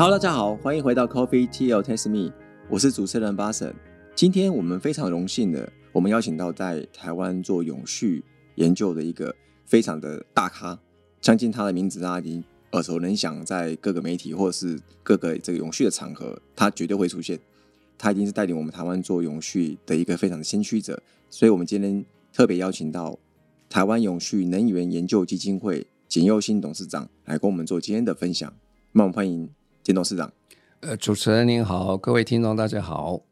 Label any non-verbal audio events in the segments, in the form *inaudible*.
Hello，大家好，欢迎回到 Coffee Tea Taste Me，我是主持人巴神。今天我们非常荣幸的，我们邀请到在台湾做永续研究的一个非常的大咖，相信他的名字大家已经耳熟能详，在各个媒体或者是各个这个永续的场合，他绝对会出现。他已经是带领我们台湾做永续的一个非常的先驱者，所以我们今天特别邀请到台湾永续能源研究基金会简佑新董事长来跟我们做今天的分享。那我们欢迎简董事长。呃，主持人您好，各位听众大家好。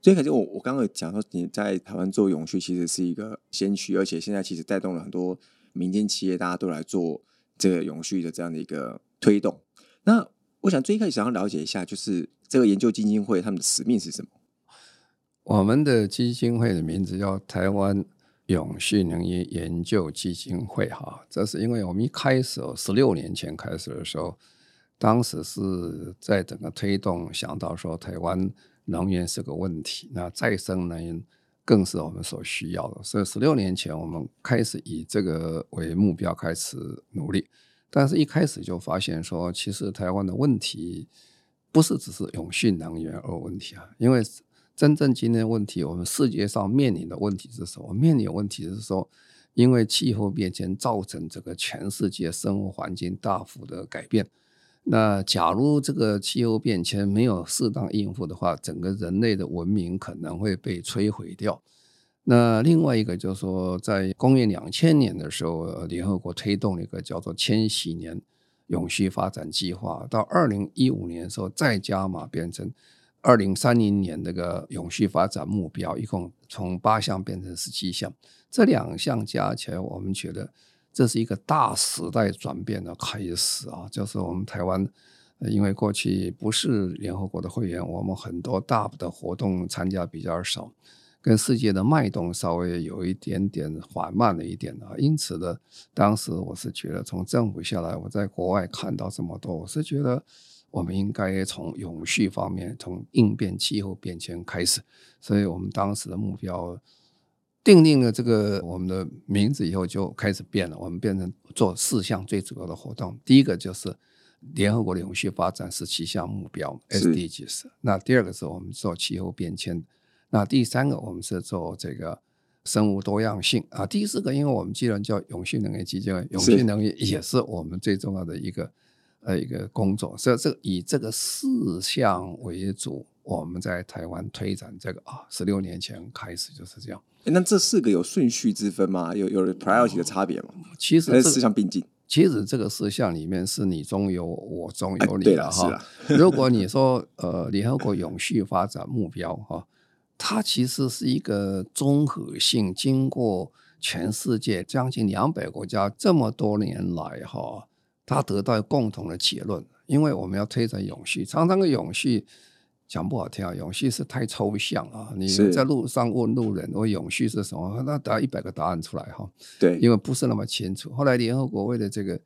所以，可是我我刚刚讲说你在台湾做永续其实是一个先驱，而且现在其实带动了很多民间企业，大家都来做这个永续的这样的一个推动。那我想最开始想要了解一下，就是这个研究基金会他们的使命是什么？我们的基金会的名字叫台湾永续能源研究基金会，哈，这是因为我们一开始十六年前开始的时候，当时是在整个推动，想到说台湾能源是个问题，那再生能源更是我们所需要的，所以十六年前我们开始以这个为目标开始努力。但是，一开始就发现说，其实台湾的问题不是只是永续能源而问题啊。因为真正今天问题，我们世界上面临的问题是什么？面临的问题是说，因为气候变迁造成这个全世界生活环境大幅的改变。那假如这个气候变迁没有适当应付的话，整个人类的文明可能会被摧毁掉。那另外一个就是说，在公元两千年的时候，联合国推动了一个叫做“千禧年永续发展计划”，到二零一五年的时候再加码，变成二零三零年那个永续发展目标，一共从八项变成十七项。这两项加起来，我们觉得这是一个大时代转变的开始啊！就是我们台湾，因为过去不是联合国的会员，我们很多大的活动参加比较少。跟世界的脉动稍微有一点点缓慢了一点啊，因此呢，当时我是觉得从政府下来，我在国外看到这么多，我是觉得我们应该从永续方面，从应变气候变迁开始，所以我们当时的目标定定了这个我们的名字以后就开始变了，我们变成做四项最主要的活动，第一个就是联合国的永续发展十七项目标 SDGs，那第二个是我们做气候变迁。那第三个，我们是做这个生物多样性啊。第四个，因为我们既然叫永续能源基金，永续能源也是我们最重要的一个呃一个工作。所以这以这个四项为主，我们在台湾推展这个啊，十六年前开始就是这样。那这四个有顺序之分吗？有有 priority 的差别吗？其实四项并进。其实这个四项里面是你中有我，中有你的哈。如果你说呃，联合国永续发展目标哈。它其实是一个综合性，经过全世界将近两百国家这么多年来哈，它得到共同的结论。因为我们要推展永续，常常个永续讲不好听啊，永续是太抽象啊。你在路上问路人，我永续是什么？那答一百个答案出来哈。对，因为不是那么清楚。后来联合国为了这个，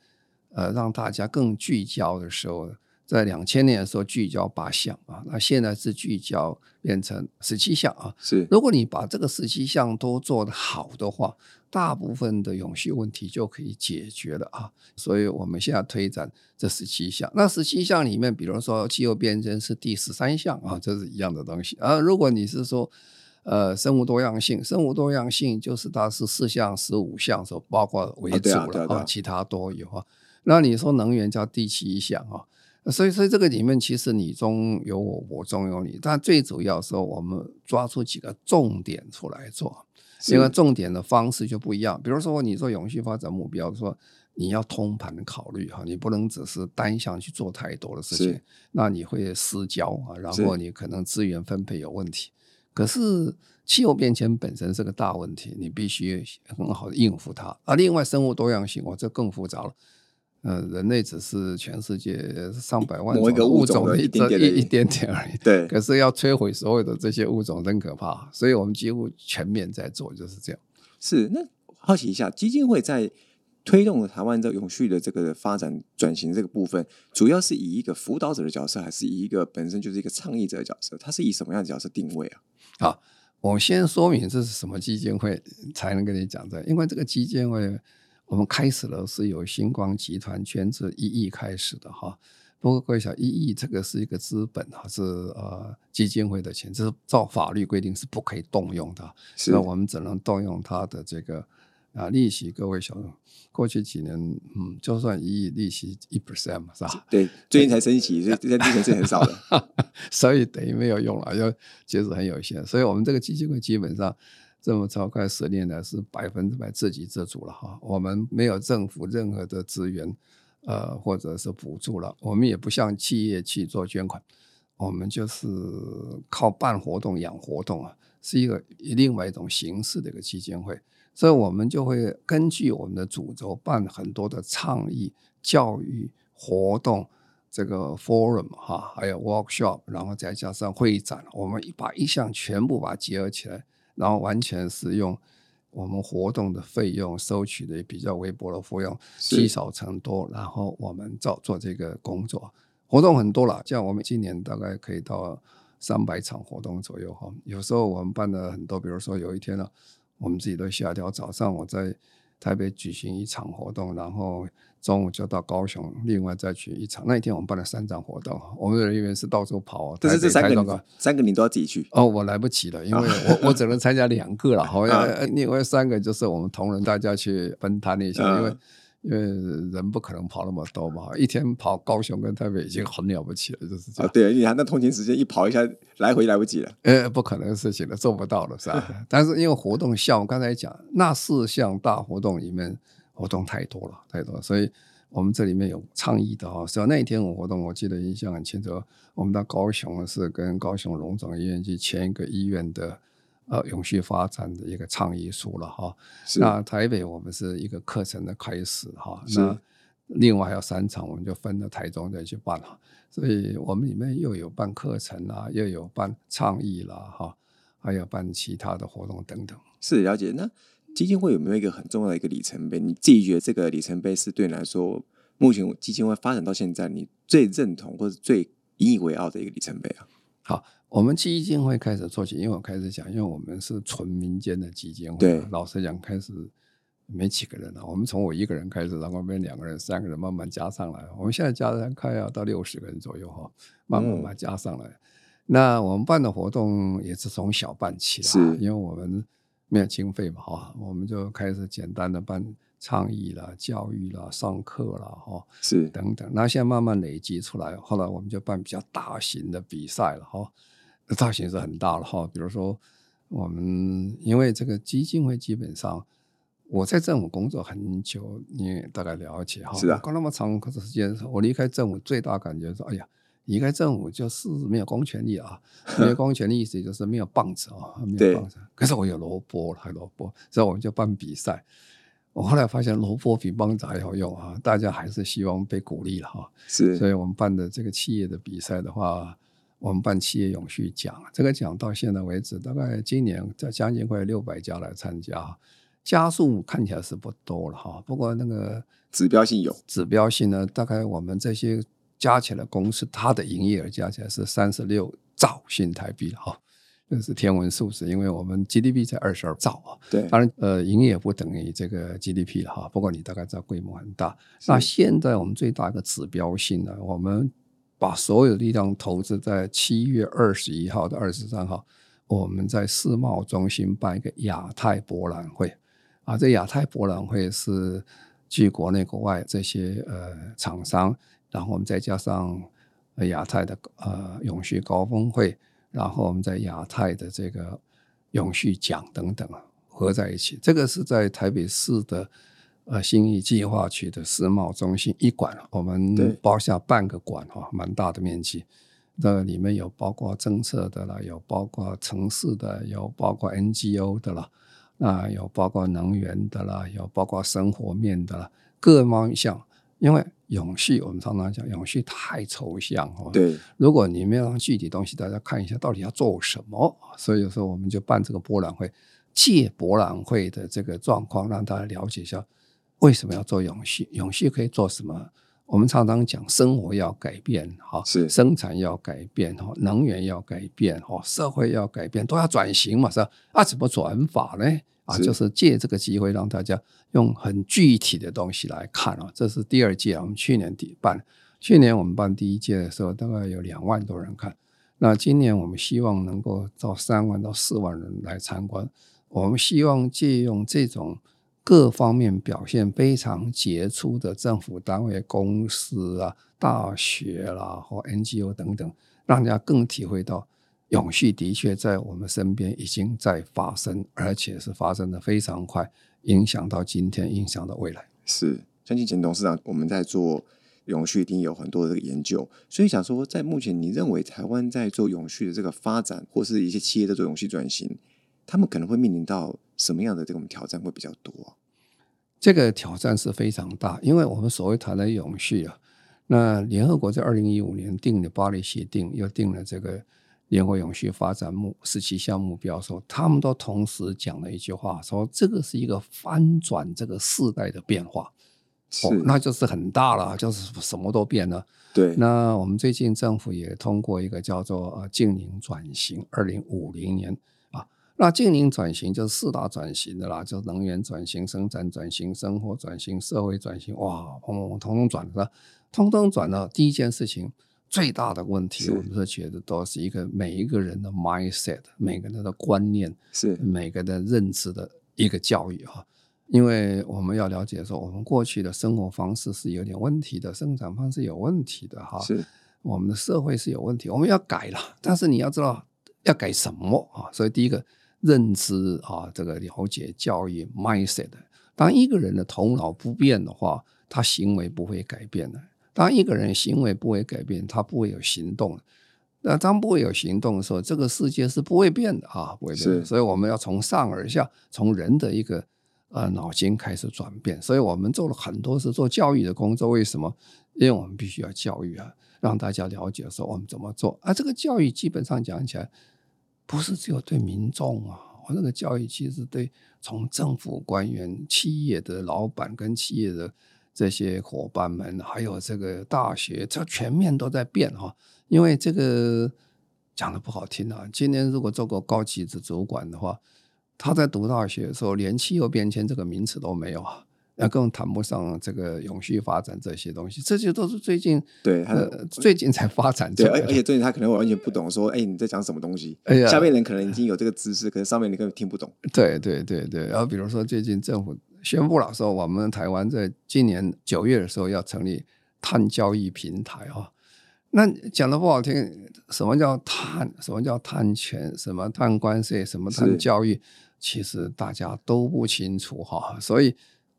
呃，让大家更聚焦的时候。在两千年的时候聚焦八项啊，那现在是聚焦变成十七项啊。是，如果你把这个十七项都做得好的话，大部分的永续问题就可以解决了啊。所以我们现在推展这十七项。那十七项里面，比如说气候变迁是第十三项啊，这是一样的东西啊。如果你是说呃生物多样性，生物多样性就是它是四项、十五项所包括为主了啊，其他都有啊。那你说能源叫第七项啊。所以，所以这个里面其实你中有我，我中有你，但最主要是我们抓出几个重点出来做，因为重点的方式就不一样。比如说，你做永续发展目标，说你要通盘考虑哈，你不能只是单向去做太多的事情，那你会失焦啊，然后你可能资源分配有问题。可是气候变迁本身是个大问题，你必须很好的应付它。而另外，生物多样性，哇，这更复杂了。呃，人类只是全世界上百万某一个物种的一点点一点点而已。对，可是要摧毁所有的这些物种真可怕，所以我们几乎全面在做，就是这样。是，那好奇一下，基金会在推动台湾这永续的这个发展转型这个部分，主要是以一个辅导者的角色，还是以一个本身就是一个倡议者的角色？它是以什么样的角色定位啊？好，我先说明这是什么基金会，才能跟你讲的，因为这个基金会。我们开始了是由星光集团全资一亿开始的哈，不不过各位想，一亿这个是一个资本还是呃基金会的钱？这是照法律规定是不可以动用的，是那我们只能动用它的这个啊利息。各位想，过去几年，嗯，就算一亿利息一 percent 嘛，是吧？对，最近才升息，所以这利息是很少的。*laughs* 所以等于没有用了，要其实很有限。所以我们这个基金会基本上这么超快十年来是百分之百自给自足了哈。我们没有政府任何的资源，呃，或者是补助了。我们也不向企业去做捐款，我们就是靠办活动养活动啊，是一个另外一种形式的一个基金会。所以我们就会根据我们的主轴办很多的倡议、教育活动。这个 forum 哈，还有 workshop，然后再加上会展，我们把一项全部把它结合起来，然后完全是用我们活动的费用收取的比较微薄的费用，积少成多，然后我们做做这个工作。活动很多了，像我们今年大概可以到三百场活动左右哈。有时候我们办的很多，比如说有一天呢，我们自己都吓掉，早上我在台北举行一场活动，然后。中午就到高雄，另外再去一场。那一天我们办了三场活动，我们的人员是到处跑。但是这三个三个你都要自己去哦，我来不及了，因为 *laughs* 我我只能参加两个了。好像另外三个就是我们同仁大家去分摊一下，因为因为人不可能跑那么多嘛，一天跑高雄跟台北已经很了不起了，就是这样。对，你看那通勤时间一跑一下来回来不及了。呃，不可能的事情了，做不到了，是吧？*laughs* 但是因为活动项，我刚才讲那四项大活动里面。活动太多了，太多，所以我们这里面有倡议的哈。所以那一天我活动，我记得印象很清楚。我们到高雄是跟高雄荣总医院去签一个医院的呃永续发展的一个倡议书了哈。那台北我们是一个课程的开始哈。那另外还有三场，我们就分到台中再去办哈。所以我们里面又有办课程啦，又有办倡议啦哈，还有办其他的活动等等。是了解那。基金会有没有一个很重要的一个里程碑？你自己觉得这个里程碑是对你来说，目前基金会发展到现在，你最认同或者最引以为傲的一个里程碑啊？好，我们基金会开始做起，因为我开始讲，因为我们是纯民间的基金会，对，老实讲，开始没几个人了。我们从我一个人开始，然后变两个人、三个人，慢慢加上来。我们现在加人快要到六十个人左右哈，慢慢慢加上来。那我们办的活动也是从小办起是因为我们。没有经费嘛，哈，我们就开始简单的办倡议啦、教育啦、上课啦，哈，是等等。那现在慢慢累积出来，后来我们就办比较大型的比赛了，哈，大型是很大了，哈。比如说，我们因为这个基金会基本上，我在政府工作很久，你大概了解哈，是啊，搞那么长时间，我离开政府最大感觉是，哎呀。离开政府就是没有公权力啊，*laughs* 没有公权力意思就是没有棒子啊，没有棒子。可是我有萝卜了，萝卜，所以我们就办比赛。我后来发现萝卜比棒子还好用啊，大家还是希望被鼓励了哈。是，所以我们办的这个企业的比赛的话，我们办企业永续奖，这个奖到现在为止，大概今年在将近快六百家来参加，加数看起来是不多了哈。不过那个指标性有，指标性呢，大概我们这些。加起来，公司它的营业额加起来是三十六兆新台币了哈，这是天文数字。因为我们 GDP 才二十二兆啊，对，当然呃，营业不等于这个 GDP 了哈。不过你大概知道规模很大。那现在我们最大一个指标性呢，我们把所有力量投资在七月二十一号到二十三号，我们在世贸中心办一个亚太博览会啊。这亚太博览会是据国内国外这些呃厂商。然后我们再加上亚太的呃永续高峰会，然后我们在亚太的这个永续奖等等合在一起，这个是在台北市的呃新义计划区的世贸中心一馆，我们包下半个馆哈，蛮大的面积。那里面有包括政策的啦，有包括城市的，有包括 NGO 的啦，那有包括能源的啦，有包括生活面的啦，各方向，因为。永续，我们常常讲永续太抽象哦。对，如果你没有让具体东西，大家看一下到底要做什么。所以有时候我们就办这个博览会，借博览会的这个状况，让大家了解一下为什么要做永续，永续可以做什么。我们常常讲生活要改变，哈，是生产要改变，哈，能源要改变，哈，社会要改变，都要转型嘛，是吧？啊，怎么转法呢？啊，就是借这个机会让大家用很具体的东西来看啊，这是第二届我们去年底办，去年我们办第一届的时候，大概有两万多人看。那今年我们希望能够到三万到四万人来参观。我们希望借用这种各方面表现非常杰出的政府单位、公司啊、大学啦或 NGO 等等，让大家更体会到永续的确在我们身边已经在发生，而且是发生的非常快，影响到今天，影响到未来。是，相信简董事长，我们在做。永续一定有很多的这个研究，所以想说，在目前你认为台湾在做永续的这个发展，或是一些企业在做永续转型，他们可能会面临到什么样的这种挑战会比较多？这个挑战是非常大，因为我们所谓谈的永续啊，那联合国在二零一五年定的巴黎协定，又定了这个联合永续发展目十七项目标，时候他们都同时讲了一句话，说这个是一个翻转这个世代的变化。是，那就是很大了，就是什么都变了。对，那我们最近政府也通过一个叫做“呃净零转型”，二零五零年啊，那净零转型就是四大转型的啦，就是能源转型、生产转型、生活转型、社会转型，哇，通通通通转了，通通转了。第一件事情，最大的问题，我们是觉得都是一个每一个人的 mindset，每个人的观念，是每个人认知的一个教育哈。因为我们要了解说，我们过去的生活方式是有点问题的，生产方式有问题的哈。是，我们的社会是有问题，我们要改了。但是你要知道要改什么啊？所以第一个认知啊，这个了解教育 mindset。当一个人的头脑不变的话，他行为不会改变的。当一个人行为不会改变，他不会有行动。那当不会有行动的时候，这个世界是不会变的啊，不会变。所以我们要从上而下，从人的一个。呃，脑筋开始转变，所以我们做了很多是做教育的工作。为什么？因为我们必须要教育啊，让大家了解说我们怎么做。啊，这个教育基本上讲起来，不是只有对民众啊，我那个教育其实对从政府官员、企业的老板跟企业的这些伙伴们，还有这个大学，这全面都在变哈。因为这个讲的不好听啊，今年如果做过高级的主管的话。他在读大学的时候，连气候变迁这个名词都没有啊，那更谈不上这个永续发展这些东西。这些都是最近对，最近才发展。对，而而且最近他可能完全不懂，说哎你在讲什么东西？哎呀，下面人可能已经有这个知识，可是上面你根本听不懂。对对对对，然后比如说最近政府宣布了说，我们台湾在今年九月的时候要成立碳交易平台啊。那讲的不好听，什么叫碳？什么叫碳权？什么碳关税？什么碳教育？其实大家都不清楚哈，所以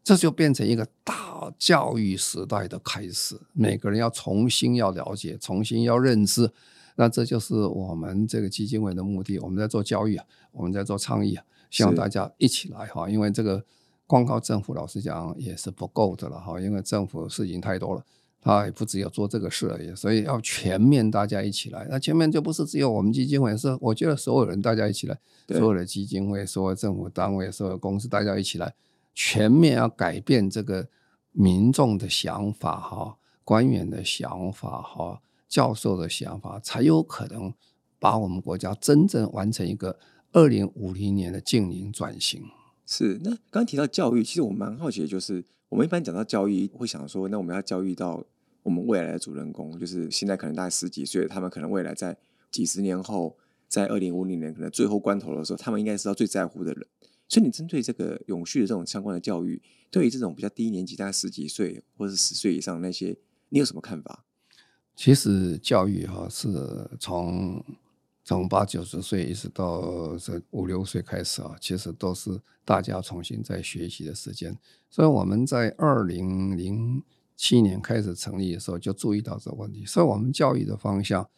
这就变成一个大教育时代的开始。每个人要重新要了解，重新要认知。那这就是我们这个基金会的目的。我们在做教育啊，我们在做倡议啊，希望大家一起来哈。因为这个光靠政府，老实讲也是不够的了哈。因为政府事情太多了。他也不只有做这个事而已，所以要全面大家一起来。那前面就不是只有我们基金会，是我觉得所有人大家一起来，所有的基金会、所有政府单位、所有公司，大家一起来，全面要改变这个民众的想法哈，官员的想法哈，教授的想法，才有可能把我们国家真正完成一个二零五零年的净零转型。是，那刚提到教育，其实我蛮好奇的就是。我们一般讲到教育，会想说，那我们要教育到我们未来的主人公，就是现在可能大概十几岁，他们可能未来在几十年后，在二零五零年可能最后关头的时候，他们应该是要最在乎的人。所以，你针对这个永续的这种相关的教育，对于这种比较低年级，大概十几岁或者十岁以上那些，你有什么看法？其实教育哈是从。从八九十岁一直到这五六岁开始啊，其实都是大家重新在学习的时间。所以我们在二零零七年开始成立的时候，就注意到这个问题。所以我们教育的方向，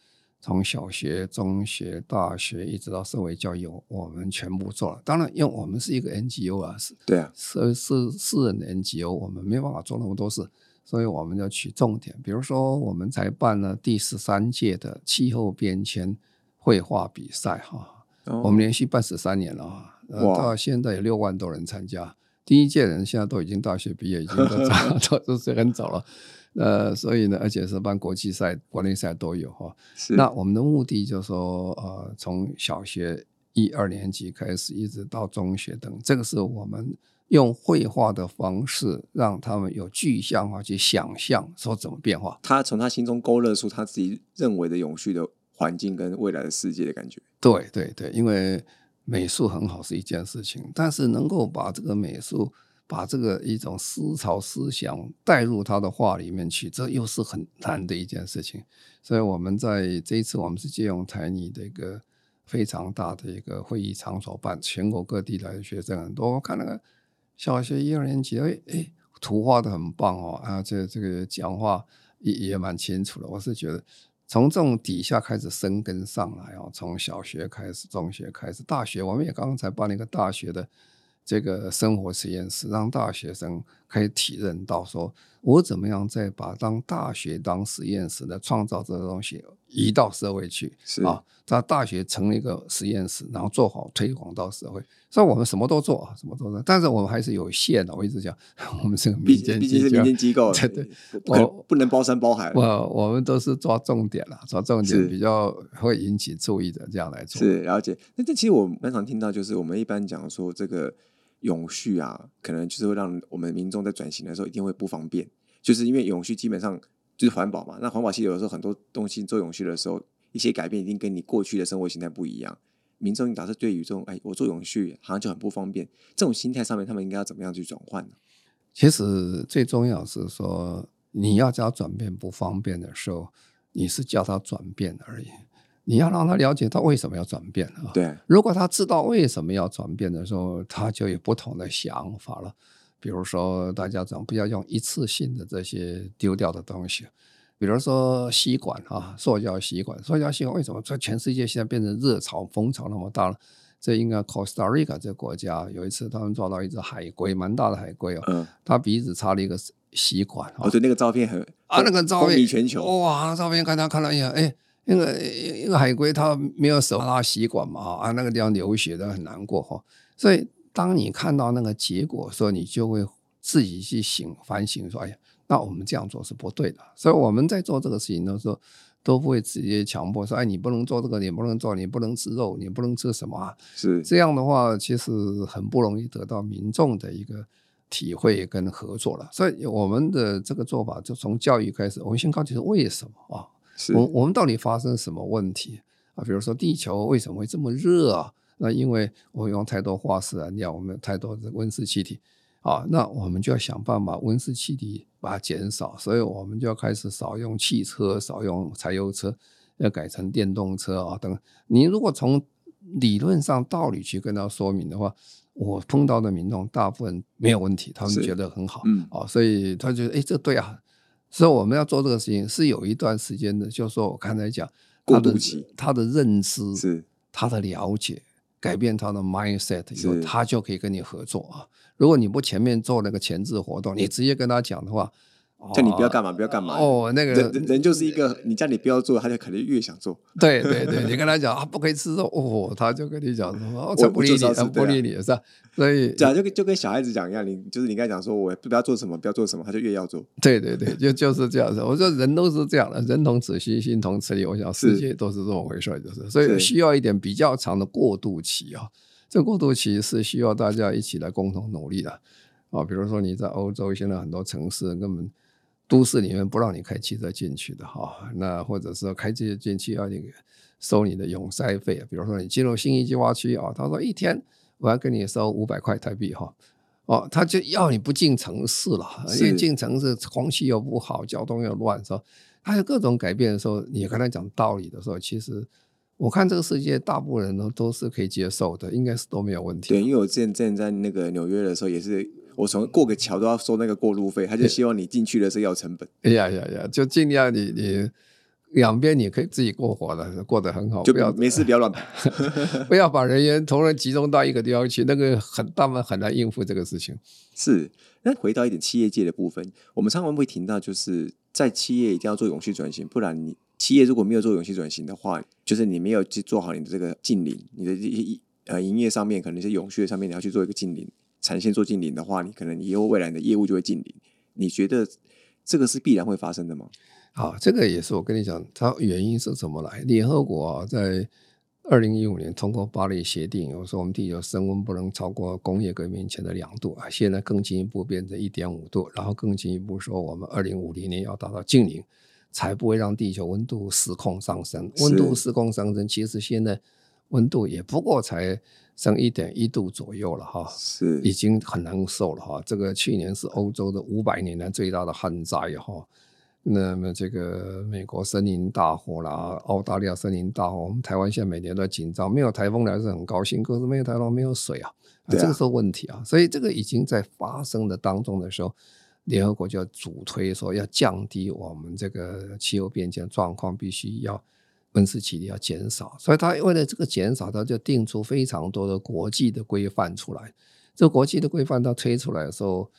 从小学、中学、大学一直到社会教育，我们全部做了。当然，因为我们是一个 NGO 啊，是对啊，是是私人的 NGO，我们没办法做那么多事，所以我们要取重点。比如说，我们才办了第十三届的气候变迁。绘画比赛哈，我们连续办十三年了，呃，到现在有六万多人参加。第一届人现在都已经大学毕业，已经都早 *laughs* 都是很早了。呃，所以呢，而且是办国际赛、国内赛都有哈。那我们的目的就是说，呃，从小学一二年级开始，一直到中学等，这个是我们用绘画的方式让他们有具象化去想象说怎么变化。他从他心中勾勒出他自己认为的永续的环境跟未来的世界的感觉。对对对，因为美术很好是一件事情，但是能够把这个美术。把这个一种思潮思想带入他的画里面去，这又是很难的一件事情。所以，我们在这一次，我们是借用台泥的一个非常大的一个会议场所办，全国各地来的学生很多。我看那个小学一二年级，哎哎，图画的很棒哦，啊，这这个讲话也也蛮清楚的。我是觉得，从这种底下开始生根上来哦，从小学开始，中学开始，大学，我们也刚刚才办了一个大学的。这个生活实验室让大学生可以体认到，说我怎么样在把当大学当实验室的创造这个东西移到社会去啊，在大学成立一个实验室，然后做好推广到社会。所以我们什么都做啊，什么都做，但是我们还是有限的。我一直讲，我们是个民间，毕竟是民间机构，*laughs* 对对，我不能包山包海。我我们都是抓重点了，抓重点比较会引起注意的这样来做。是了解。那这其实我蛮常听到，就是我们一般讲说这个。永续啊，可能就是会让我们民众在转型的时候一定会不方便，就是因为永续基本上就是环保嘛。那环保其实有的时候很多东西做永续的时候，一些改变一定跟你过去的生活形态不一样。民众假设对于这种哎，我做永续好像就很不方便，这种心态上面他们应该要怎么样去转换呢？其实最重要是说，你要叫转变不方便的时候，你是叫他转变而已。你要让他了解他为什么要转变啊？对，如果他知道为什么要转变的时候，他就有不同的想法了。比如说，大家讲不要用一次性的这些丢掉的东西，比如说吸管啊，塑胶吸管，塑胶吸管为什么在全世界现在变成热潮风潮那么大了？这应该 Costa Rica 这个国家有一次他们抓到一只海龟，蛮大的海龟哦，嗯，他鼻子插了一个吸管，哦，对，那个照片很啊，那个照片风靡全球，哇，照片看他看了一下，哎。那个一个海龟，它没有手拉吸管嘛，啊，那个地方流血的很难过哈。所以当你看到那个结果，的时候你就会自己去醒反省，说哎呀，那我们这样做是不对的。所以我们在做这个事情的时候，都不会直接强迫说，哎，你不能做这个，你不能做，你不能吃肉，你不能吃什么啊？是这样的话，其实很不容易得到民众的一个体会跟合作了。所以我们的这个做法，就从教育开始，我们先告诉是为什么啊？我我们到底发生什么问题啊？比如说地球为什么会这么热啊？那因为我用太多化石燃料，我们太多的温室气体啊，那我们就要想办法温室气体把它减少，所以我们就要开始少用汽车，少用柴油车，要改成电动车啊等。你如果从理论上道理去跟他说明的话，我碰到的民众大部分没有问题，他们觉得很好，嗯，哦，所以他觉得哎，这对啊。所以我们要做这个事情是有一段时间的，就是说我刚才讲，他的，他的认知是他的了解，改变他的 mindset 以后，他就可以跟你合作啊。如果你不前面做那个前置活动，你直接跟他讲的话。叫你不要干嘛，不要干嘛。哦，那个人人就是一个，你叫你不要做，他就肯定越想做。对对对，你跟他讲啊，不可以吃肉，哦，他就跟你讲什么，我不理你，不理你，是吧？所以，讲就跟就跟小孩子讲一样，你就是你刚才讲说，我不要做什么，不要做什么，他就越要做。对对对，就就是这样子。我说人都是这样的，人同此心，心同此理。我想世界都是这么回事，就是，所以需要一点比较长的过渡期啊。这过渡期是需要大家一起来共同努力的啊。比如说你在欧洲，现在很多城市根本。都市里面不让你开汽车进去的哈，那或者是开这些进去要你收你的永塞费比如说你进入新一计划区啊，他说一天我要跟你收五百块台币哈，哦，他就要你不进城市了，因为进城市空气又不好，交通又乱，说他有各种改变的时候，你跟他讲道理的时候，其实我看这个世界大部分人都都是可以接受的，应该是都没有问题。对，因为我之前之前在那个纽约的时候也是。我从过个桥都要收那个过路费，他就希望你进去的时候要成本。哎呀呀呀，就尽量你你两边你可以自己过活的，过得很好，就不要没事不要乱跑，*laughs* 不要把人员同仁集中到一个地方去，那个很他们很难应付这个事情。是，那回到一点企业界的部分，我们常常会提到，就是在企业一定要做永续转型，不然你企业如果没有做永续转型的话，就是你没有去做好你的这个近邻，你的呃营业上面可能是永续上面你要去做一个近邻。产线做近邻的话，你可能以后未来的业务就会近邻。你觉得这个是必然会发生的吗？好，这个也是我跟你讲，它原因是怎么来？联合国在二零一五年通过巴黎协定，我说我们地球升温不能超过工业革命前的两度啊，现在更进一步变成一点五度，然后更进一步说我们二零五零年要达到净零，才不会让地球温度失控上升。温度失控上升，其实现在温度也不过才升一点一度左右了哈，是已经很难受了哈。这个去年是欧洲的五百年来最大的旱灾哈。那么这个美国森林大火啦，澳大利亚森林大火，我们台湾现在每年都紧张，没有台风来是很高兴，可是没有台风没有水啊，啊这个是问题啊，所以这个已经在发生的当中的时候，联合国就要主推说要降低我们这个气候变迁状况，必须要温室气体要减少，所以他为了这个减少，他就定出非常多的国际的规范出来，这国际的规范他推出来的时候。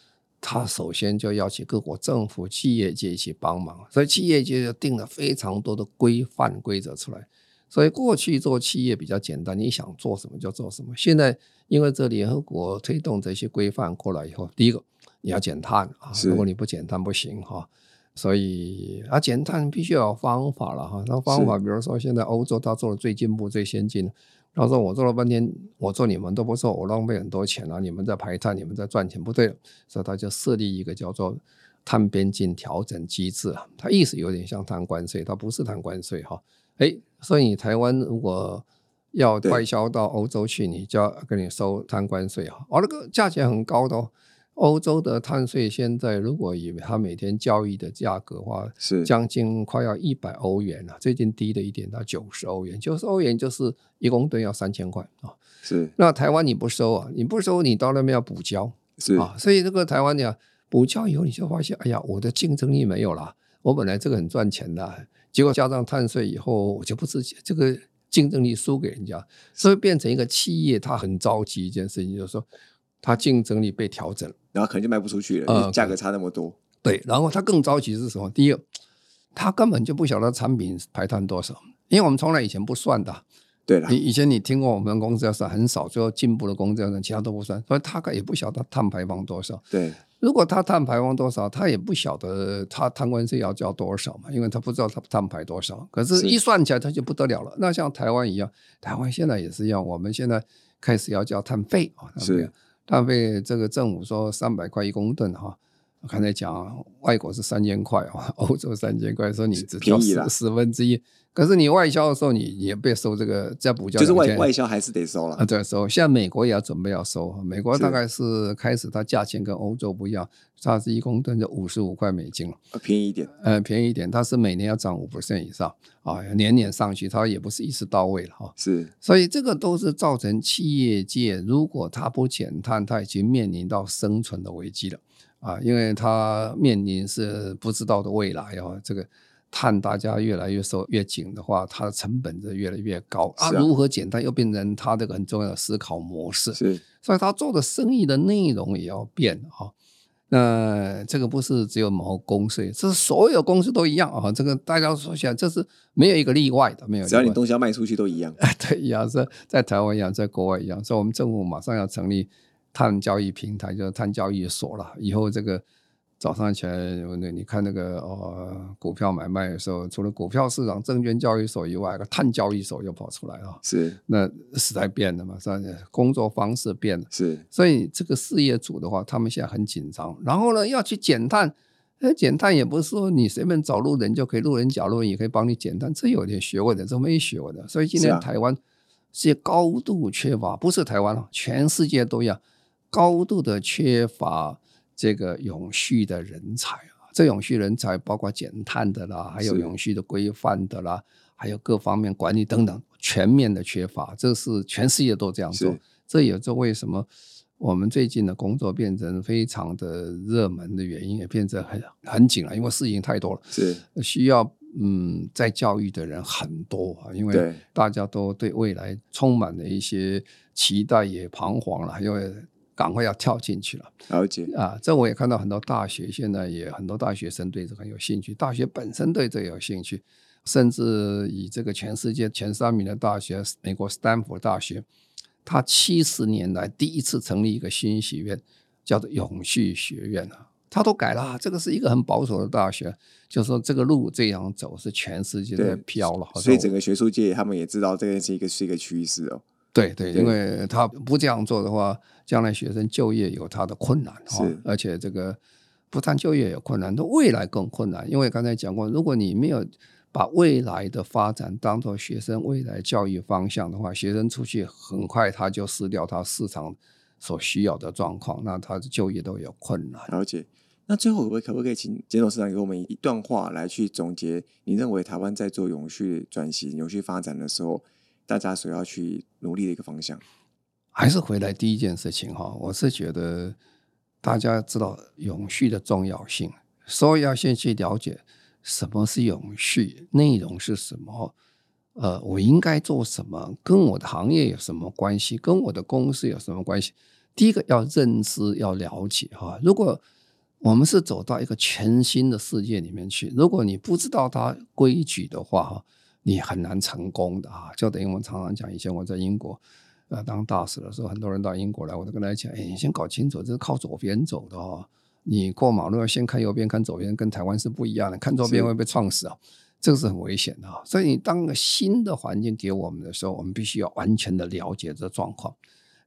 他首先就邀请各国政府、企业界一起帮忙，所以企业界就定了非常多的规范规则出来。所以过去做企业比较简单，你想做什么就做什么。现在因为这联合国推动这些规范过来以后，第一个你要减碳啊，如果你不减碳不行哈。所以啊，减碳必须要有方法了哈。那方法比如说现在欧洲它做的最进步、最先进的。他说：“我做了半天，我做你们都不做，我浪费很多钱啊！你们在排碳，你们在赚钱，不对。所以他就设立一个叫做碳边境调整机制啊。他意思有点像碳关税，它不是碳关税哈。哎，所以台湾如果要外销到欧洲去，你就要跟你收碳关税哈。哦，那个价钱很高的哦。”欧洲的碳税现在，如果以它每天交易的价格的话，是将近快要一百欧元了。最近低了一点到九十欧元，九十欧元就是一公吨要三千块啊。是，那台湾你不收啊？你不收，你到那边要补交是啊。所以这个台湾讲补交以后，你就发现，哎呀，我的竞争力没有了。我本来这个很赚钱的，结果加上碳税以后，我就不自己这个竞争力输给人家，所以变成一个企业，他很着急一件事情，就是说。它竞争力被调整，然后可能就卖不出去了，价格差那么多。对，然后它更着急是什么？第一个，它根本就不晓得产品排碳多少，因为我们从来以前不算的。对了，你以前你听过我们公司要算很少，最后进步的公司要算，其他都不算，所以他也不晓得碳排放多少。对，如果他碳排放多少，他也不晓得他碳关税要交多少嘛，因为他不知道他碳排多少。可是，一算起来他就不得了了。那像台湾一样，台湾现在也是一样，我们现在开始要交碳费啊，是。碳费这个政府说三百块一公吨哈，刚才讲外国是三千块啊，欧洲三千块，说你只交十十分之一。可是你外销的时候，你也被收这个再补交，就是外外销还是得收了啊？对，收。现在美国也要准备要收，美国大概是开始它价钱跟欧洲不一样，它是一公吨就五十五块美金了，便宜一点。呃，便宜一点，它是每年要涨五 percent 以上啊，年年上去，它也不是一次到位了哈。是，所以这个都是造成企业界如果它不减碳，它已经面临到生存的危机了啊，因为它面临是不知道的未来哦，这个。碳大家越来越收越紧的话，它的成本就越来越高啊！如何减碳又变成它这个很重要的思考模式，是，所以他做的生意的内容也要变啊。那这个不是只有某公司，这是所有公司都一样啊。这个大家说起来，这是没有一个例外的，没有。只要你东西要卖出去都一样。*laughs* 对，一样是在台湾一样，在国外一样。所以我们政府马上要成立碳交易平台，就是碳交易所了。以后这个。早上起来，你看那个呃股票买卖的时候，除了股票市场、证券交易所以外，个碳交易所又跑出来了。是，那时代变了嘛，是？工作方式变了。是，所以这个事业组的话，他们现在很紧张。然后呢，要去减碳，那减碳也不是说你随便找路人就可以，路人甲路人也可以帮你减碳，这有点学问的，这没学问的。所以今天台湾是高度缺乏，不是台湾了，全世界都要高度的缺乏。这个永续的人才啊，这永续人才包括减碳的啦，还有永续的规范的啦，还有各方面管理等等，全面的缺乏，这是全世界都这样做。这也是为什么我们最近的工作变成非常的热门的原因，也变成很很紧了，因为事情太多了，是需要嗯在教育的人很多啊，因为大家都对未来充满了一些期待，也彷徨了，因为。赶快要跳进去了，了解啊！这我也看到很多大学现在也很多大学生对这很有兴趣，大学本身对这有兴趣，甚至以这个全世界前三名的大学，美国斯坦福大学，它七十年来第一次成立一个新学院，叫做永续学院啊。他都改了，这个是一个很保守的大学，就说这个路这样走是全世界在飘了，所以整个学术界他们也知道这件是一个是一个趋势哦。对对，因为他不这样做的话，将来学生就业有他的困难哈，而且这个不但就业有困难，都未来更困难。因为刚才讲过，如果你没有把未来的发展当做学生未来教育方向的话，学生出去很快他就失掉他市场所需要的状况，那他的就业都有困难。了解。那最后，可不可以请简董事长给我们一段话来去总结？你认为台湾在做永续转型、永续发展的时候？大家所要去努力的一个方向，还是回来第一件事情哈。我是觉得大家知道永续的重要性，所以要先去了解什么是永续，内容是什么，呃，我应该做什么，跟我的行业有什么关系，跟我的公司有什么关系。第一个要认知，要了解哈。如果我们是走到一个全新的世界里面去，如果你不知道它规矩的话哈。你很难成功的啊！就等于我们常常讲，以前我在英国呃当大使的时候，很多人到英国来，我都跟他讲：哎，你先搞清楚，这是靠左边走的哦。你过马路要先看右边，看左边，跟台湾是不一样的。看左边会被撞死啊，这个是很危险的。所以，你当个新的环境给我们的时候，我们必须要完全的了解这状况。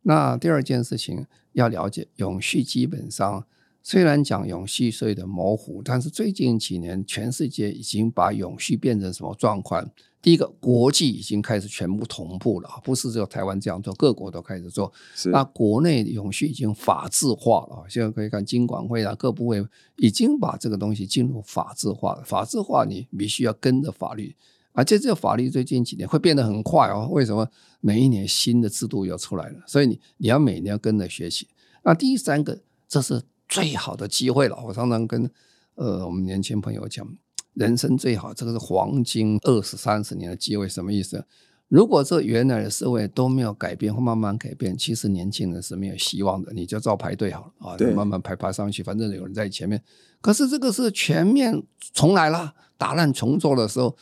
那第二件事情要了解永续，基本上。虽然讲永续税的模糊，但是最近几年，全世界已经把永续变成什么状况？第一个，国际已经开始全部同步了，不是只有台湾这样做，各国都开始做。那国内永续已经法制化了，现在可以看金管会啊，各部会已经把这个东西进入法制化了。法制化，你必须要跟着法律，而且这个法律最近几年会变得很快哦。为什么？每一年新的制度又出来了，所以你你要每年要跟着学习。那第三个，这是。最好的机会了，我常常跟呃我们年轻朋友讲，人生最好这个是黄金二十三十年的机会，什么意思？如果这原来的社会都没有改变或慢慢改变，其实年轻人是没有希望的，你就照排队好了啊，慢慢排排上去，反正有人在前面。可是这个是全面重来了，打烂重做的时候。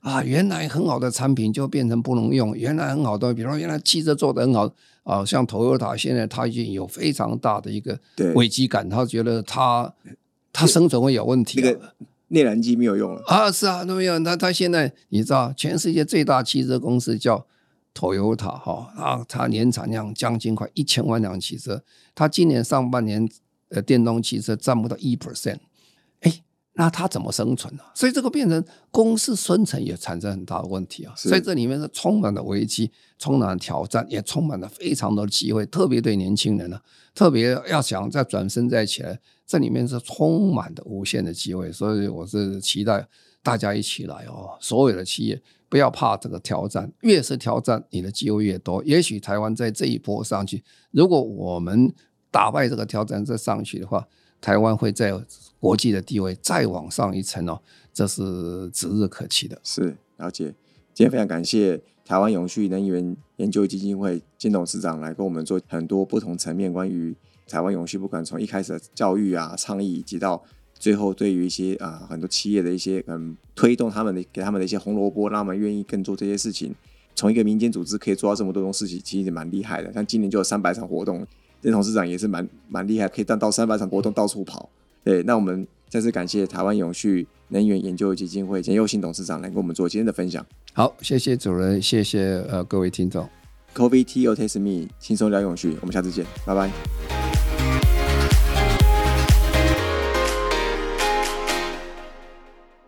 啊，原来很好的产品就变成不能用。原来很好的，比如说原来汽车做的很好啊，像 Toyota 现在它已经有非常大的一个危机感，他觉得它它生存会有问题。那个内燃机没有用了啊，是啊，都没有。那他现在你知道，全世界最大汽车公司叫 Toyota 哈啊，它年产量将近快一千万辆汽车，它今年上半年呃电动汽车占不到一 percent。那他怎么生存呢？所以这个变成公司生存也产生很大的问题啊！所以这里面是充满了危机，充满了挑战，也充满了非常多的机会，特别对年轻人呢，特别要想再转身再起来，这里面是充满的无限的机会。所以我是期待大家一起来哦，所有的企业不要怕这个挑战，越是挑战，你的机会越多。也许台湾在这一波上去，如果我们打败这个挑战再上去的话。台湾会在国际的地位再往上一层哦，这是指日可期的。是了解，今天非常感谢台湾永续能源研究基金会金董事长来跟我们做很多不同层面关于台湾永续，不管从一开始的教育啊、倡议，以及到最后对于一些啊很多企业的一些嗯推动他们的给他们的一些红萝卜，让他们愿意更做这些事情。从一个民间组织可以做到这么多种事情，其实蛮厉害的。像今年就有三百场活动。任董事长也是蛮蛮厉害，可以到到三百场活动到处跑。对，那我们再次感谢台湾永续能源研究基金会简佑新董事长来跟我们做今天的分享。好，谢谢主人，谢谢呃各位听众。Covid T O Taste Me，轻松聊永续，我们下次见，拜拜。